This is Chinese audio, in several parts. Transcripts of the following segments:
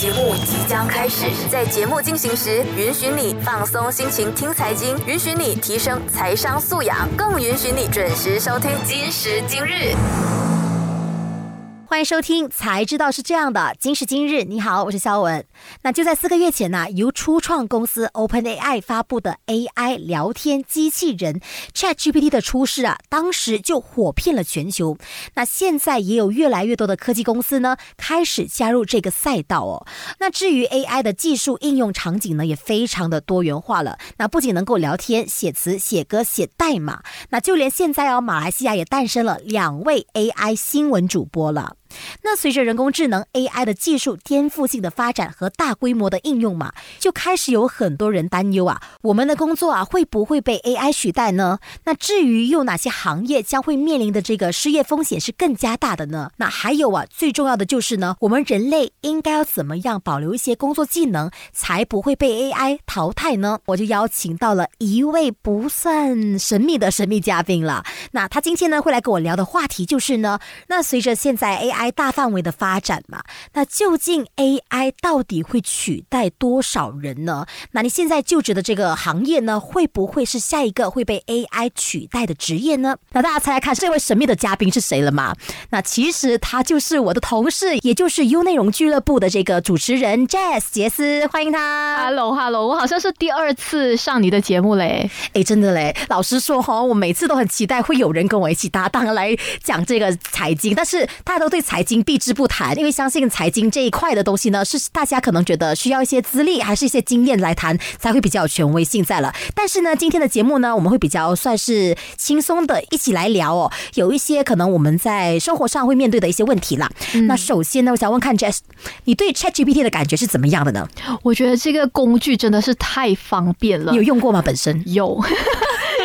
节目即将开始，在节目进行时，允许你放松心情听财经，允许你提升财商素养，更允许你准时收听今时今日。欢迎收听，才知道是这样的。今时今日，你好，我是肖文。那就在四个月前呢，由初创公司 OpenAI 发布的 AI 聊天机器人 ChatGPT 的出世啊，当时就火遍了全球。那现在也有越来越多的科技公司呢，开始加入这个赛道哦。那至于 AI 的技术应用场景呢，也非常的多元化了。那不仅能够聊天、写词、写歌、写代码，那就连现在哦，马来西亚也诞生了两位 AI 新闻主播了。那随着人工智能 AI 的技术颠覆性的发展和大规模的应用嘛，就开始有很多人担忧啊，我们的工作啊会不会被 AI 取代呢？那至于有哪些行业将会面临的这个失业风险是更加大的呢？那还有啊，最重要的就是呢，我们人类应该要怎么样保留一些工作技能，才不会被 AI 淘汰呢？我就邀请到了一位不算神秘的神秘嘉宾了。那他今天呢会来跟我聊的话题就是呢，那随着现在 AI AI 大范围的发展嘛，那究竟 AI 到底会取代多少人呢？那你现在就职的这个行业呢，会不会是下一个会被 AI 取代的职业呢？那大家猜猜看，这位神秘的嘉宾是谁了吗？那其实他就是我的同事，也就是 U 内容俱乐部的这个主持人 Jazz 杰斯，欢迎他。Hello，Hello，我好像是第二次上你的节目嘞。哎，真的嘞，老实说哈，我每次都很期待会有人跟我一起搭档来讲这个财经，但是大家都对。财经避之不谈，因为相信财经这一块的东西呢，是大家可能觉得需要一些资历，还是一些经验来谈才会比较有权威性在了。但是呢，今天的节目呢，我们会比较算是轻松的一起来聊哦，有一些可能我们在生活上会面对的一些问题啦。那首先呢，我想问看 Jess，你对 ChatGPT 的感觉是怎么样的呢？我觉得这个工具真的是太方便了。你有用过吗？本身有。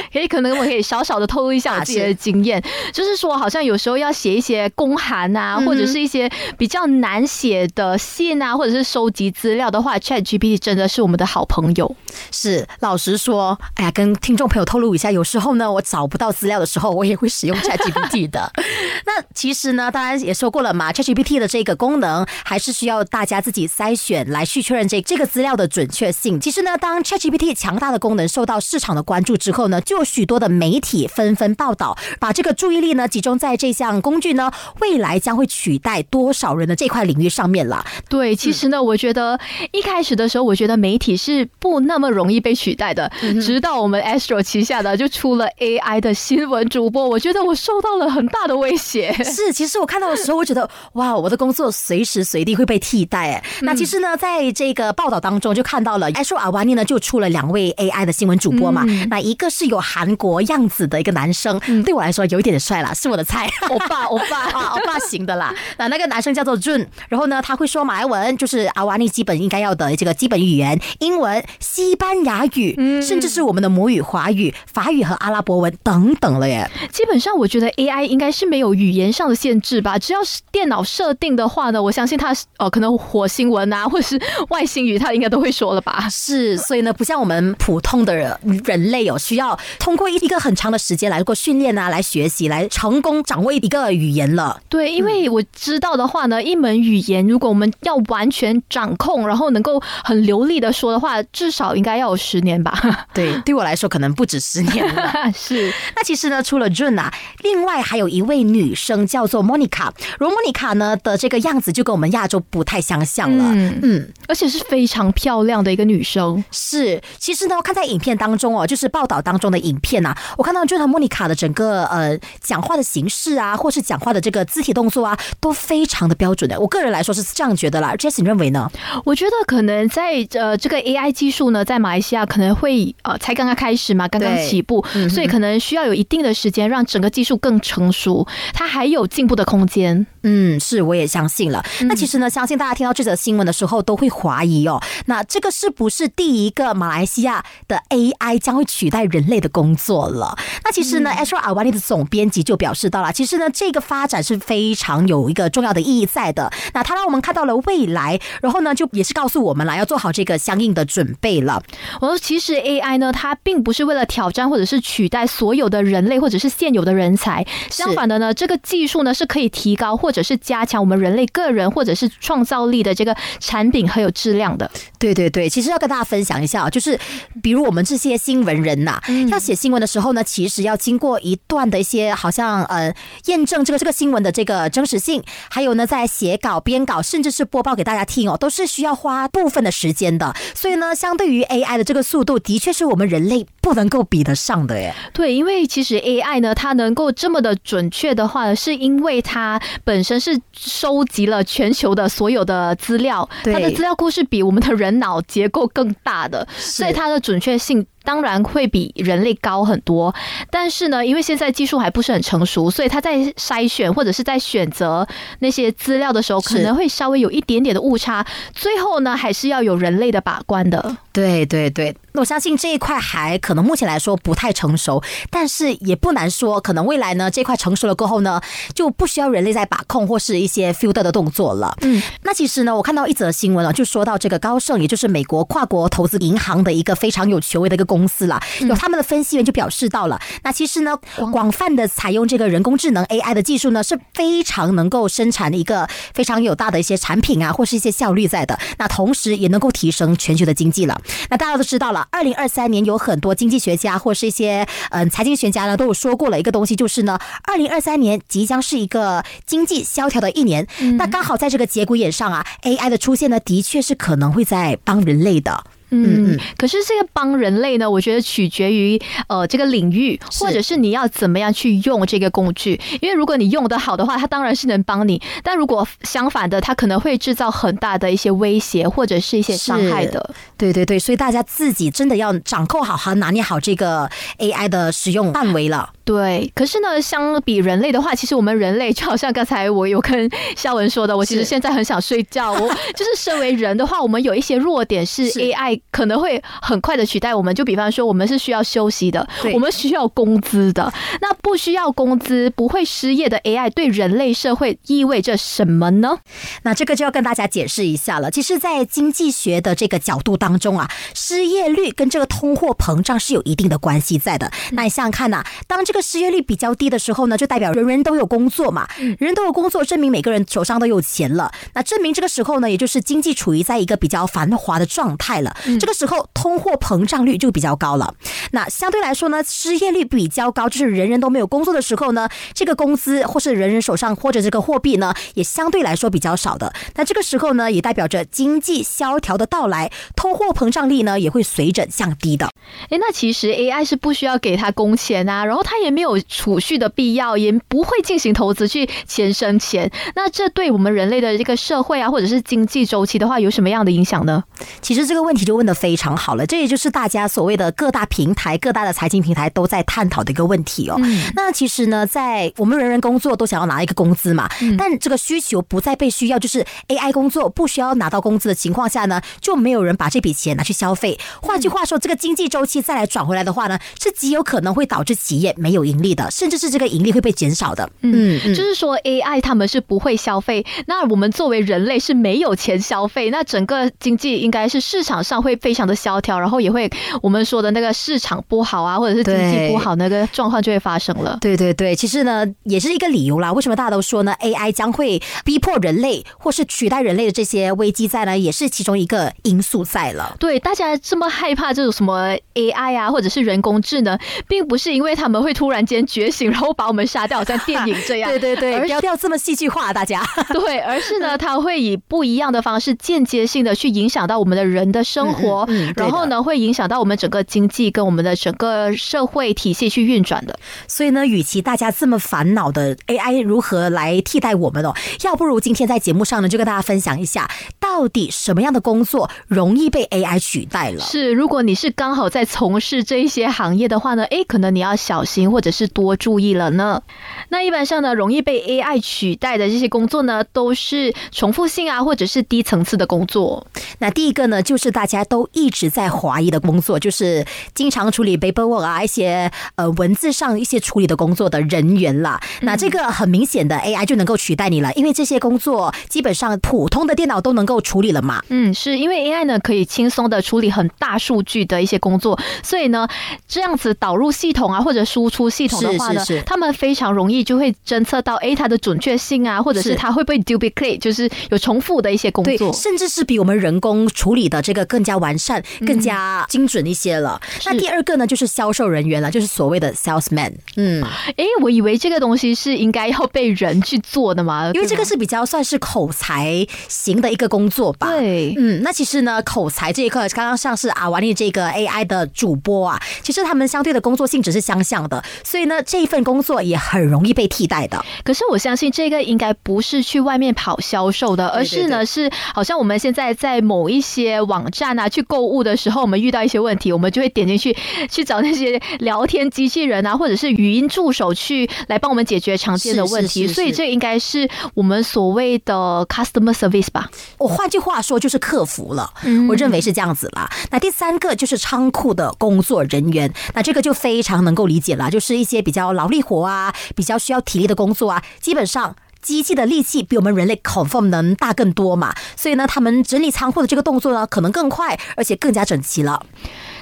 可以，可能我可以小小的透露一下我自己的经验，就是说，好像有时候要写一些公函啊，或者是一些比较难写的信啊，或者是收集资料的话，Chat GPT 真的是我们的好朋友。是，老实说，哎呀，跟听众朋友透露一下，有时候呢，我找不到资料的时候，我也会使用 Chat GPT 的。那其实呢，当然也说过了嘛，Chat GPT 的这个功能还是需要大家自己筛选来去确认这这个资料的准确性。其实呢，当 Chat GPT 强大的功能受到市场的关注之后呢，就许多的媒体纷纷报道，把这个注意力呢集中在这项工具呢未来将会取代多少人的这块领域上面了。对，其实呢，我觉得一开始的时候，我觉得媒体是不那么容易被取代的。直到我们 Astro 旗下的就出了 AI 的新闻主播，我觉得我受到了很大的威胁。是，其实我看到的时候，我觉得哇，我的工作随时随地会被替代。哎，那其实呢，在这个报道当中就看到了，Astro 阿瓦尼呢就出了两位 AI 的新闻主播嘛。那一个是有韩国样子的一个男生，对我来说有一点帅啦，是我的菜，欧巴，欧巴 啊，欧巴型的啦。那那个男生叫做 Jun，然后呢，他会说马来文，就是阿瓦尼基本应该要的这个基本语言，英文、西班牙语，甚至是我们的母语华语、法语和阿拉伯文等等了耶。基本上，我觉得 AI 应该是没有语言上的限制吧，只要是电脑设定的话呢，我相信他呃，可能火星文啊，或者是外星语，他应该都会说了吧。是，所以呢，不像我们普通的人人类有需要通过一。一个很长的时间来过训练啊，来学习，来成功掌握一个语言了。对，因为我知道的话呢，一门语言如果我们要完全掌控，然后能够很流利的说的话，至少应该要有十年吧。对，对我来说可能不止十年了。是。那其实呢，除了 June 啊，另外还有一位女生叫做 Monica。如 Monica 呢的这个样子就跟我们亚洲不太相像了。嗯嗯，而且是非常漂亮的一个女生。是。其实呢，看在影片当中哦，就是报道当中的影片啊。我看到就他莫妮卡的整个呃讲话的形式啊，或是讲话的这个肢体动作啊，都非常的标准的。我个人来说是这样觉得啦。Jess，你认为呢？我觉得可能在呃这个 AI 技术呢，在马来西亚可能会呃才刚刚开始嘛，刚刚起步，所以可能需要有一定的时间让整个技术更成熟，它还有进步的空间。嗯，是，我也相信了。那其实呢，相信大家听到这则新闻的时候都会怀疑哦，那这个是不是第一个马来西亚的 AI 将会取代人类的工作了。那其实呢 a s h r a Awani 的总编辑就表示到了，其实呢，这个发展是非常有一个重要的意义在的。那他让我们看到了未来，然后呢，就也是告诉我们了，要做好这个相应的准备了。我说，其实 AI 呢，它并不是为了挑战或者是取代所有的人类或者是现有的人才，相反的呢，这个技术呢是可以提高或者是加强我们人类个人或者是创造力的这个产品很有质量的。对对对，其实要跟大家分享一下，就是比如我们这些新闻人呐，要写新闻的时候呢，其实要经过一段的一些好像呃验证这个这个新闻的这个真实性，还有呢，在写稿、编稿，甚至是播报给大家听哦，都是需要花部分的时间的。所以呢，相对于 AI 的这个速度，的确是我们人类不能够比得上的耶。对，因为其实 AI 呢，它能够这么的准确的话，是因为它本身是收集了全球的所有的资料，它的资料库是比我们的人脑结构更大的，所以它的准确性。当然会比人类高很多，但是呢，因为现在技术还不是很成熟，所以他在筛选或者是在选择那些资料的时候，可能会稍微有一点点的误差。最后呢，还是要有人类的把关的。对对对，我相信这一块还可能目前来说不太成熟，但是也不难说，可能未来呢这块成熟了过后呢，就不需要人类在把控或是一些 filter 的动作了。嗯，那其实呢，我看到一则新闻啊，就说到这个高盛，也就是美国跨国投资银行的一个非常有权威的一个。公司了，有他们的分析员就表示到了，那其实呢，广泛的采用这个人工智能 AI 的技术呢，是非常能够生产的一个非常有大的一些产品啊，或是一些效率在的。那同时也能够提升全球的经济了。那大家都知道了，二零二三年有很多经济学家或是一些嗯财经学家呢，都有说过了一个东西，就是呢，二零二三年即将是一个经济萧条的一年。那刚好在这个节骨眼上啊，AI 的出现呢，的确是可能会在帮人类的。嗯，可是这个帮人类呢，我觉得取决于呃这个领域，或者是你要怎么样去用这个工具。因为如果你用的好的话，它当然是能帮你；但如果相反的，它可能会制造很大的一些威胁或者是一些伤害的。对对对，所以大家自己真的要掌控好和拿捏好这个 AI 的使用范围了。对，可是呢，相比人类的话，其实我们人类就好像刚才我有跟肖文说的，我其实现在很想睡觉。我就是身为人的话，我们有一些弱点是 AI 可能会很快的取代我们。就比方说，我们是需要休息的，我们需要工资的。那不需要工资、不会失业的 AI 对人类社会意味着什么呢？那这个就要跟大家解释一下了。其实，在经济学的这个角度当中啊，失业率跟这个通货膨胀是有一定的关系在的。那你想想看呐，当这这个失业率比较低的时候呢，就代表人人都有工作嘛，人人都有工作，证明每个人手上都有钱了。那证明这个时候呢，也就是经济处于在一个比较繁华的状态了。这个时候通货膨胀率就比较高了。那相对来说呢，失业率比较高，就是人人都没有工作的时候呢，这个工资或是人人手上或者这个货币呢，也相对来说比较少的。那这个时候呢，也代表着经济萧条的到来，通货膨胀率呢也会随着降低的。哎，那其实 AI 是不需要给他工钱啊，然后他。也没有储蓄的必要，也不会进行投资去钱生钱。那这对我们人类的这个社会啊，或者是经济周期的话，有什么样的影响呢？其实这个问题就问的非常好了，这也就是大家所谓的各大平台、各大的财经平台都在探讨的一个问题哦。那其实呢，在我们人人工作都想要拿一个工资嘛，但这个需求不再被需要，就是 AI 工作不需要拿到工资的情况下呢，就没有人把这笔钱拿去消费。换句话说，这个经济周期再来转回来的话呢，是极有可能会导致企业没。有盈利的，甚至是这个盈利会被减少的。嗯，就是说 AI 他们是不会消费，那我们作为人类是没有钱消费，那整个经济应该是市场上会非常的萧条，然后也会我们说的那个市场不好啊，或者是经济不好那个状况就会发生了。对对对，其实呢也是一个理由啦。为什么大家都说呢？AI 将会逼迫人类或是取代人类的这些危机在呢，也是其中一个因素在了。对，大家这么害怕这种什么 AI 啊，或者是人工智能，并不是因为他们会突突然间觉醒，然后把我们杀掉，像电影这样。对对对，不要不要这么戏剧化，大家。对，而是呢，它会以不一样的方式，间接性的去影响到我们的人的生活，然后呢，会影响到我们整个经济跟我们的整个社会体系去运转的。所以呢，与其大家这么烦恼的 AI 如何来替代我们哦，要不如今天在节目上呢，就跟大家分享一下。到底什么样的工作容易被 AI 取代了？是，如果你是刚好在从事这一些行业的话呢，诶，可能你要小心或者是多注意了呢。那一般上呢，容易被 AI 取代的这些工作呢，都是重复性啊，或者是低层次的工作。那第一个呢，就是大家都一直在怀疑的工作，就是经常处理 paperwork 啊，一些呃文字上一些处理的工作的人员啦。那这个很明显的 AI 就能够取代你了，因为这些工作基本上普通的电脑都能够处理了嘛。嗯，是因为 AI 呢可以轻松的处理很大数据的一些工作，所以呢这样子导入系统啊或者输出系统的话呢，他们非常容易就会侦测到哎它的准确性啊，或者是它会不会 duplicate，就是有重复的一些工作，甚至是比我们人工处理的这个更加完善、更加精准一些了。那第二个呢就是销售人员了，就是所谓的 salesman。嗯，哎，我以为这个东西是应该要被人去做的嘛，因为这个是比较算是口才型的一个工作吧。对，嗯，那其实呢，口才这一块，刚刚像是阿瓦尼这个 AI 的主播啊，其实他们相对的工作性质是相像的，所以呢，这一份工作也很容易被替代的。可是我相信这个应该不是去外面跑销售的，而是呢，是好像我们现在在某一些网站啊去购物的时候，我们遇到一些问题，我们就会点进去 去找那些聊天机器人啊，或者是语音助手去来帮我们解决常见的问题。所以这应该是我们所谓的 customer service 吧？我换句话说就是客服了。我认为是这样子啦。那第三个就是仓库的工作人员，那这个就非常能够理解了，就是一些比较劳力活啊，比较需要体力的工作啊，基本上机器的力气比我们人类 confirm 能大更多嘛，所以呢，他们整理仓库的这个动作呢，可能更快，而且更加整齐了。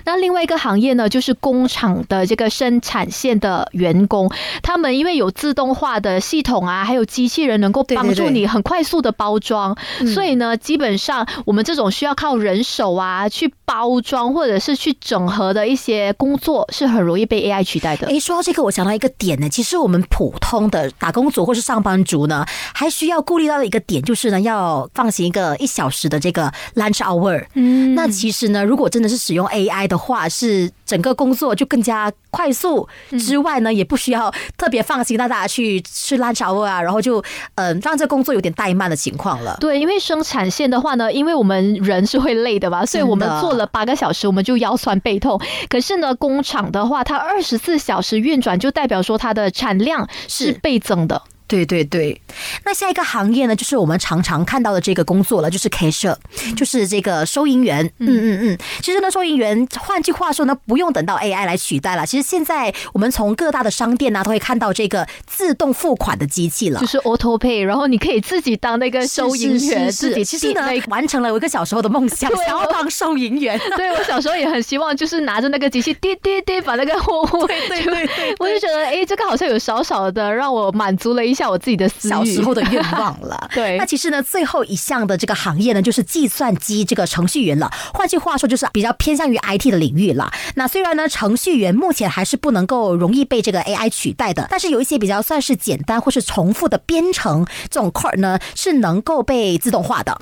那另外一个行业呢，就是工厂的这个生产线的员工，他们因为有自动化的系统啊，还有机器人能够帮助你很快速的包装，所以呢，基本上我们这种需要靠人手啊去包装或者是去整合的一些工作，是很容易被 AI 取代的。诶，说到这个，我想到一个点呢，其实我们普通的打工族或是上班族呢，还需要顾虑到的一个点，就是呢，要放行一个一小时的这个 lunch hour。嗯，那其实呢，如果真的是使用 AI 的话，是整个工作就更加快速之外呢，也不需要特别放心让大家去吃 lunch hour 啊，然后就嗯让这工作有点怠慢的情况了。对，因为生产线的话呢，因为我们人是会累的吧，所以我们做了八个小时，我们就腰酸背痛。可是呢，工厂的话，它二十四小时运转，就代表说它的产量是倍增的。对对对，那下一个行业呢，就是我们常常看到的这个工作了，就是 cashier，就是这个收银员。嗯嗯嗯，其实呢，收银员，换句话说呢，不用等到 AI 来取代了。其实现在我们从各大的商店呢，都会看到这个自动付款的机器了，就是 auto pay，然后你可以自己当那个收银员，自己其实呢，完成了我一个小时候的梦想，想要当收银员。对我小时候也很希望，就是拿着那个机器，滴滴滴，把那个货物，对对对，我就觉得，哎，这个好像有少少的让我满足了一下。我自己的小时候的愿望了，对。那其实呢，最后一项的这个行业呢，就是计算机这个程序员了。换句话说，就是比较偏向于 IT 的领域了。那虽然呢，程序员目前还是不能够容易被这个 AI 取代的，但是有一些比较算是简单或是重复的编程这种 code 呢，是能够被自动化的。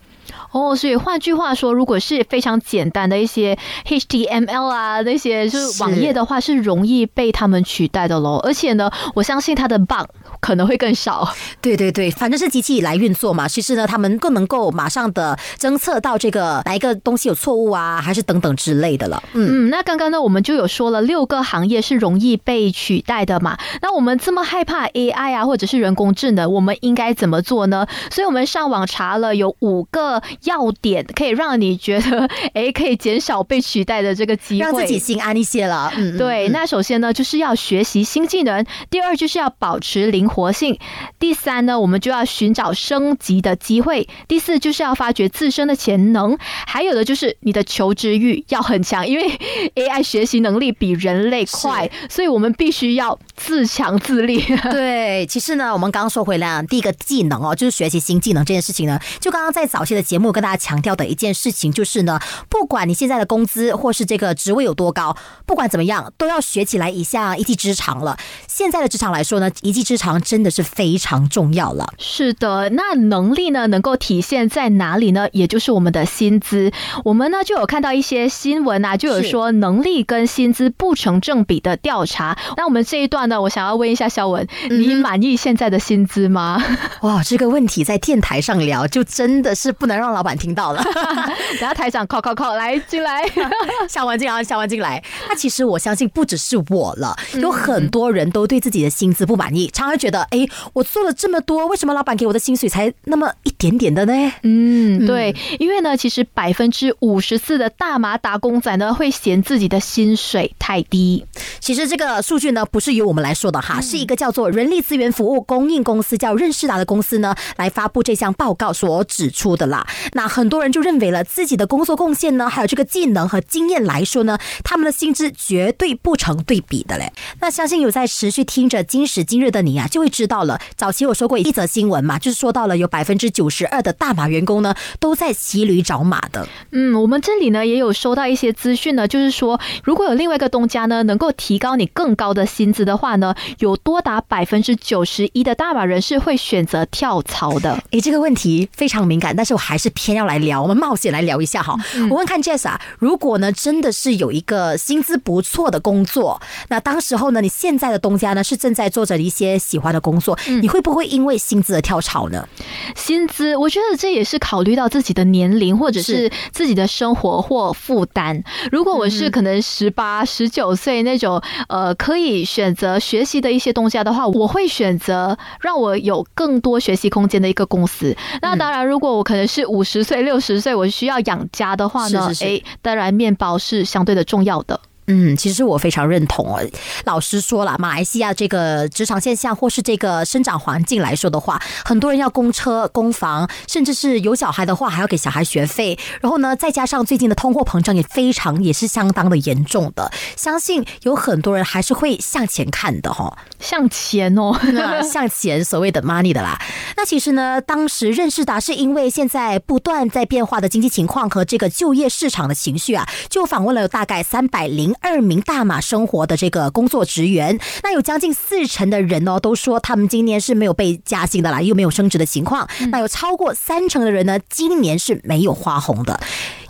哦，所以换句话说，如果是非常简单的一些 HTML 啊那些就是网页的话，是容易被他们取代的喽。而且呢，我相信它的 bug 可能会更少。对对对，反正是机器来运作嘛。其实呢，他们更能够马上的侦测到这个哪一个东西有错误啊，还是等等之类的了。嗯嗯，那刚刚呢，我们就有说了六个行业是容易被取代的嘛。那我们这么害怕 AI 啊，或者是人工智能，我们应该怎么做呢？所以我们上网查了有五个。要点可以让你觉得，哎，可以减少被取代的这个机会，让自己心安一些了。嗯，对。那首先呢，就是要学习新技能；第二，就是要保持灵活性；第三呢，我们就要寻找升级的机会；第四，就是要发掘自身的潜能；还有的就是你的求知欲要很强，因为 AI 学习能力比人类快，所以我们必须要自强自立。对，其实呢，我们刚刚说回来，第一个技能哦，就是学习新技能这件事情呢，就刚刚在早期的节目跟大家强调的一件事情就是呢，不管你现在的工资或是这个职位有多高，不管怎么样，都要学起来一项一技之长了。现在的职场来说呢，一技之长真的是非常重要了。是的，那能力呢能够体现在哪里呢？也就是我们的薪资。我们呢就有看到一些新闻啊，就有说能力跟薪资不成正比的调查。那我们这一段呢，我想要问一下肖文，你满意现在的薪资吗？哇，这个问题在电台上聊，就真的是不能。让老板听到了。等下台长，靠靠靠，来进来，下完进来，下完进来。那其实我相信不只是我了，有很多人都对自己的薪资不满意，常常觉得，哎，我做了这么多，为什么老板给我的薪水才那么一点点的呢？嗯，对，因为呢，其实百分之五十四的大麻打工仔呢会嫌自己的薪水太低。其实这个数据呢不是由我们来说的哈，是一个叫做人力资源服务供应公司叫任仕达的公司呢来发布这项报告所指出的啦。那很多人就认为了自己的工作贡献呢，还有这个技能和经验来说呢，他们的薪资绝对不成对比的嘞。那相信有在持续听着今时今日的你啊，就会知道了。早期我说过一则新闻嘛，就是说到了有百分之九十二的大马员工呢都在骑驴找马的。嗯，我们这里呢也有收到一些资讯呢，就是说如果有另外一个东家呢能够提高你更高的薪资的话呢，有多达百分之九十一的大马人士会选择跳槽的。诶，这个问题非常敏感，但是我还是偏要来聊，我们冒险来聊一下哈。我问看 Jess 啊，如果呢真的是有一个薪资不错的工作，那当时候呢，你现在的东家呢是正在做着一些喜欢的工作，你会不会因为薪资而跳槽呢？薪资，我觉得这也是考虑到自己的年龄或者是自己的生活或负担。如果我是可能十八、十九岁那种，呃，可以选择学习的一些东西的话，我会选择让我有更多学习空间的一个公司。那当然，如果我可能是五十岁、六十岁，我需要养家的话呢？哎，当然面包是相对的重要的。嗯，其实我非常认同哦。老实说了，马来西亚这个职场现象或是这个生长环境来说的话，很多人要供车、供房，甚至是有小孩的话还要给小孩学费。然后呢，再加上最近的通货膨胀也非常也是相当的严重的，相信有很多人还是会向前看的哈。向前哦，向前，所谓的 money 的啦。那其实呢，当时认识达是因为现在不断在变化的经济情况和这个就业市场的情绪啊，就访问了大概三百零。二名大马生活的这个工作职员，那有将近四成的人哦，都说他们今年是没有被加薪的啦，又没有升职的情况。那有超过三成的人呢，今年是没有花红的。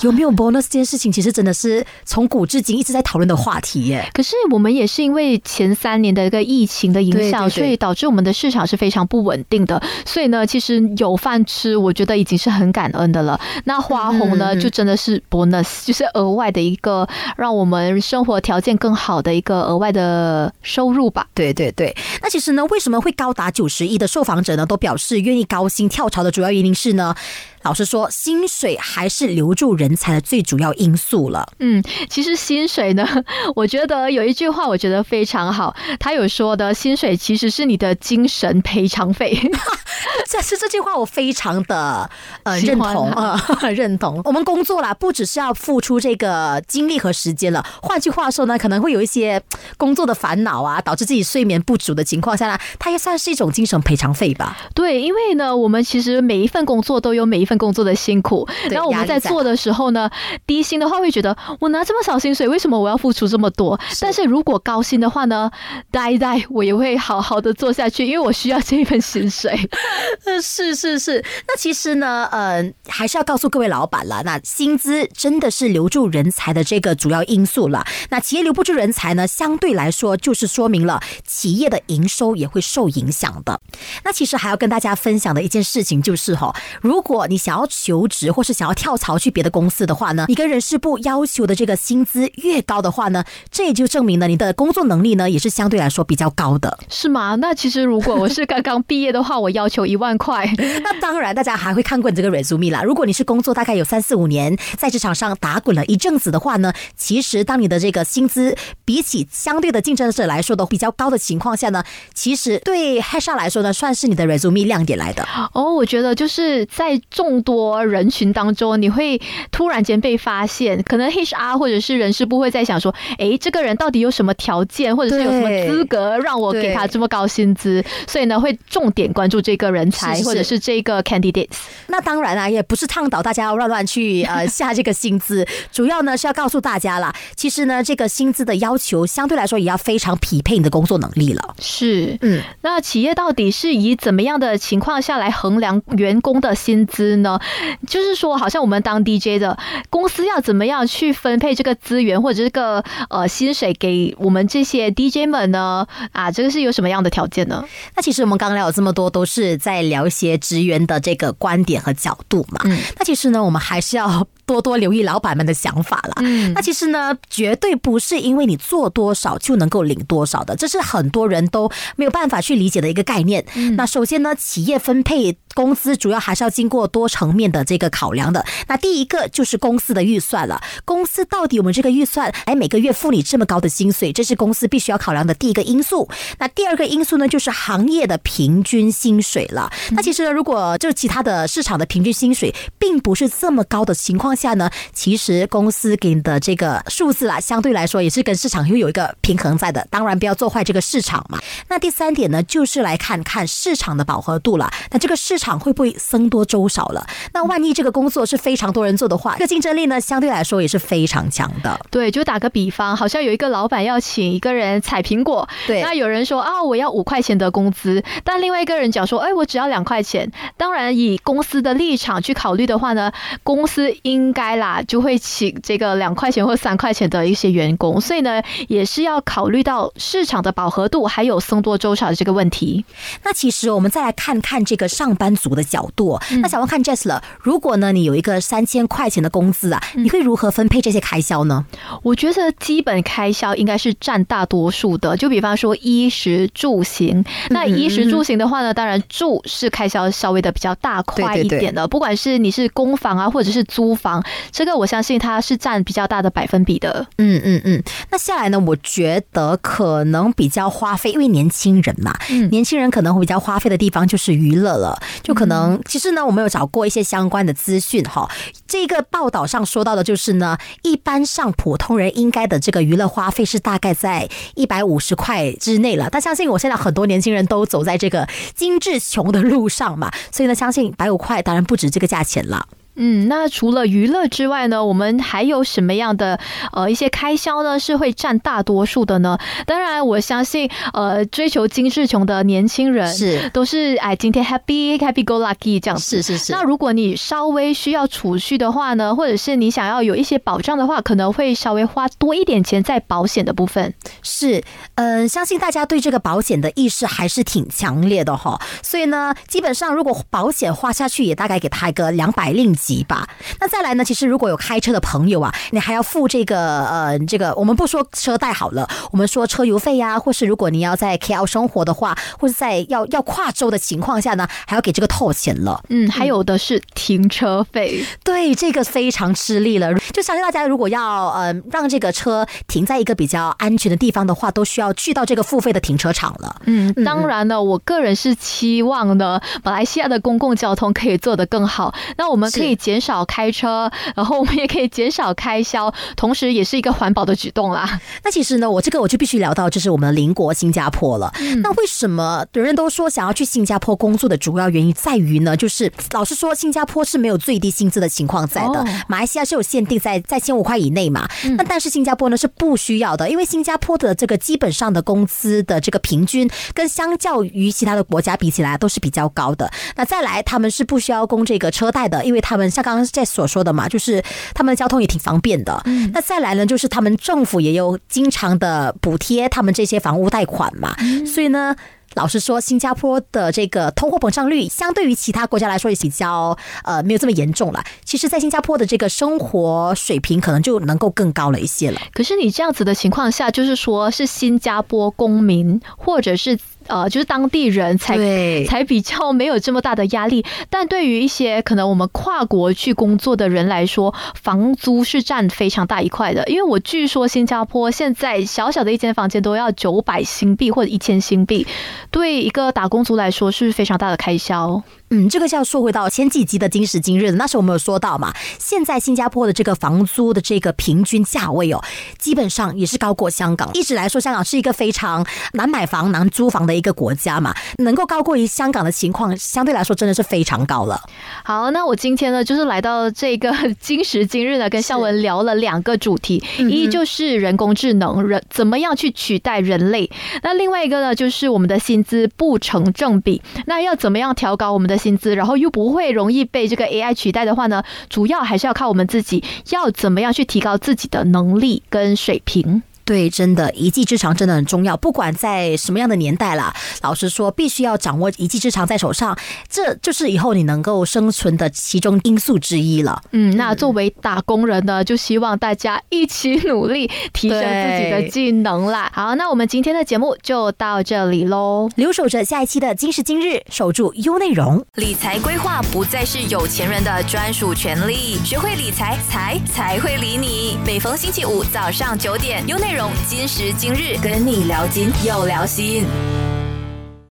有没有 bonus 这件事情，其实真的是从古至今一直在讨论的话题耶。可是我们也是因为前三年的一个疫情的影响，所以导致我们的市场是非常不稳定的。所以呢，其实有饭吃，我觉得已经是很感恩的了。那花红呢，就真的是 bonus，就是额外的一个让我们生活条件更好的一个额外的收入吧。对对对。那其实呢，为什么会高达九十亿的受访者呢，都表示愿意高薪跳槽的主要原因是呢？老实说，薪水还是留住人才的最主要因素了。嗯，其实薪水呢，我觉得有一句话，我觉得非常好。他有说的，薪水其实是你的精神赔偿费。这是这句话，我非常的呃认同啊，认同。我们工作啦，不只是要付出这个精力和时间了。换句话说呢，可能会有一些工作的烦恼啊，导致自己睡眠不足的情况下呢，它也算是一种精神赔偿费吧。对，因为呢，我们其实每一份工作都有每一份工作的辛苦。然后我们在做的时候呢，低薪的话会觉得我拿这么少薪水，为什么我要付出这么多？但是如果高薪的话呢，待一待，我也会好好的做下去，因为我需要这一份薪水。是是是，那其实呢，呃，还是要告诉各位老板了，那薪资真的是留住人才的这个主要因素了。那企业留不住人才呢，相对来说就是说明了企业的营收也会受影响的。那其实还要跟大家分享的一件事情就是哈，如果你想要求职或是想要跳槽去别的公司的话呢，你跟人事部要求的这个薪资越高的话呢，这也就证明了你的工作能力呢也是相对来说比较高的，是吗？那其实如果我是刚刚毕业的话，我要求一万块。那当然，大家还会看过你这个 resume 啦。如果你是工作大概有三四五年，在职场上打滚了一阵子的话呢，其实当你的这个薪资比起相对的竞争者来说的比较高的情况下呢，其实对 HR 来说呢，算是你的 resume 亮点来的。哦，我觉得就是在众多人群当中，你会突然间被发现，可能 HR 或者是人事部会在想说，哎，这个人到底有什么条件，或者是有什么资格让我给他这么高薪资？所以呢，会重点关注这个人才。或者是这个 candidates，那当然啊，也不是倡导大家要乱乱去呃下这个薪资，主要呢是要告诉大家啦，其实呢这个薪资的要求相对来说也要非常匹配你的工作能力了。是，嗯，那企业到底是以怎么样的情况下来衡量员工的薪资面呢，就是说，好像我们当 DJ 的公司要怎么样去分配这个资源或者这个呃薪水给我们这些 DJ 们呢？啊，这个是有什么样的条件呢？那其实我们刚刚聊了这么多，都是在聊一些职员的这个观点和角度嘛。嗯，那其实呢，我们还是要。多多留意老板们的想法了。嗯，那其实呢，绝对不是因为你做多少就能够领多少的，这是很多人都没有办法去理解的一个概念。那首先呢，企业分配工资主要还是要经过多层面的这个考量的。那第一个就是公司的预算了，公司到底我们这个预算，哎，每个月付你这么高的薪水，这是公司必须要考量的第一个因素。那第二个因素呢，就是行业的平均薪水了。那其实呢，如果就是其他的市场的平均薪水并不是这么高的情况下，下呢，其实公司给的这个数字啦，相对来说也是跟市场又有一个平衡在的。当然不要做坏这个市场嘛。那第三点呢，就是来看看市场的饱和度了。那这个市场会不会僧多粥少了？那万一这个工作是非常多人做的话，这个竞争力呢，相对来说也是非常强的。对，就打个比方，好像有一个老板要请一个人采苹果，对，那有人说啊，我要五块钱的工资，但另外一个人讲说，哎，我只要两块钱。当然，以公司的立场去考虑的话呢，公司应应该啦，就会请这个两块钱或三块钱的一些员工，所以呢，也是要考虑到市场的饱和度，还有僧多粥少的这个问题。那其实我们再来看看这个上班族的角度，那想问看 Jess 了，如果呢你有一个三千块钱的工资啊，你会如何分配这些开销呢？我觉得基本开销应该是占大多数的，就比方说衣食住行。那衣食住行的话呢，当然住是开销稍微的比较大块一点的，不管是你是公房啊，或者是租房。这个我相信它是占比较大的百分比的。嗯嗯嗯。那下来呢？我觉得可能比较花费，因为年轻人嘛，年轻人可能会比较花费的地方就是娱乐了。就可能其实呢，我们有找过一些相关的资讯哈。这个报道上说到的就是呢，一般上普通人应该的这个娱乐花费是大概在一百五十块之内了。但相信我现在很多年轻人都走在这个精致穷的路上嘛，所以呢，相信百五块当然不止这个价钱了。嗯，那除了娱乐之外呢，我们还有什么样的呃一些开销呢？是会占大多数的呢？当然，我相信呃追求精致穷的年轻人是都是哎今天 happy happy go lucky 这样是是是。那如果你稍微需要储蓄的话呢，或者是你想要有一些保障的话，可能会稍微花多一点钱在保险的部分。是，嗯，相信大家对这个保险的意识还是挺强烈的哈。所以呢，基本上如果保险花下去，也大概给他一个两百令。级吧，那再来呢？其实如果有开车的朋友啊，你还要付这个呃，这个我们不说车贷好了，我们说车油费呀，或是如果你要在 KL 生活的话，或是在要要跨州的情况下呢，还要给这个透钱了。嗯，还有的是停车费，对，这个非常吃力了。就相信大家如果要呃让这个车停在一个比较安全的地方的话，都需要去到这个付费的停车场了。嗯，当然呢，我个人是期望呢，马来西亚的公共交通可以做得更好。那我们可以。减少开车，然后我们也可以减少开销，同时也是一个环保的举动啦。那其实呢，我这个我就必须聊到，就是我们的邻国新加坡了。那为什么人人都说想要去新加坡工作的主要原因在于呢？就是老实说，新加坡是没有最低薪资的情况在的，马来西亚是有限定在在千五块以内嘛。那但是新加坡呢是不需要的，因为新加坡的这个基本上的工资的这个平均，跟相较于其他的国家比起来都是比较高的。那再来，他们是不需要供这个车贷的，因为他们。像刚刚在所说的嘛，就是他们的交通也挺方便的。嗯，那再来呢，就是他们政府也有经常的补贴他们这些房屋贷款嘛。所以呢，老实说，新加坡的这个通货膨胀率相对于其他国家来说也比较呃没有这么严重了。其实，在新加坡的这个生活水平可能就能够更高了一些了。可是你这样子的情况下，就是说是新加坡公民或者是。呃，就是当地人才才比较没有这么大的压力，但对于一些可能我们跨国去工作的人来说，房租是占非常大一块的。因为我据说新加坡现在小小的一间房间都要九百新币或者一千新币，对一个打工族来说是非常大的开销。嗯，这个就要说回到前几集的今时今日那时候我们有说到嘛，现在新加坡的这个房租的这个平均价位哦，基本上也是高过香港。一直来说，香港是一个非常难买房、难租房的一个国家嘛，能够高过于香港的情况，相对来说真的是非常高了。好，那我今天呢，就是来到这个今时今日呢，跟肖文聊了两个主题，一就是人工智能人怎么样去取代人类，那另外一个呢，就是我们的薪资不成正比，那要怎么样调高我们的。薪资，然后又不会容易被这个 AI 取代的话呢，主要还是要靠我们自己，要怎么样去提高自己的能力跟水平。对，真的，一技之长真的很重要。不管在什么样的年代啦，老实说，必须要掌握一技之长在手上，这就是以后你能够生存的其中因素之一了。嗯，那作为打工人呢，就希望大家一起努力，提升自己的技能啦。好，那我们今天的节目就到这里喽。留守着下一期的今时今日，守住优内容，理财规划不再是有钱人的专属权利，学会理财，财才会理你。每逢星期五早上九点，优内容。今时今日，跟你聊金又聊心。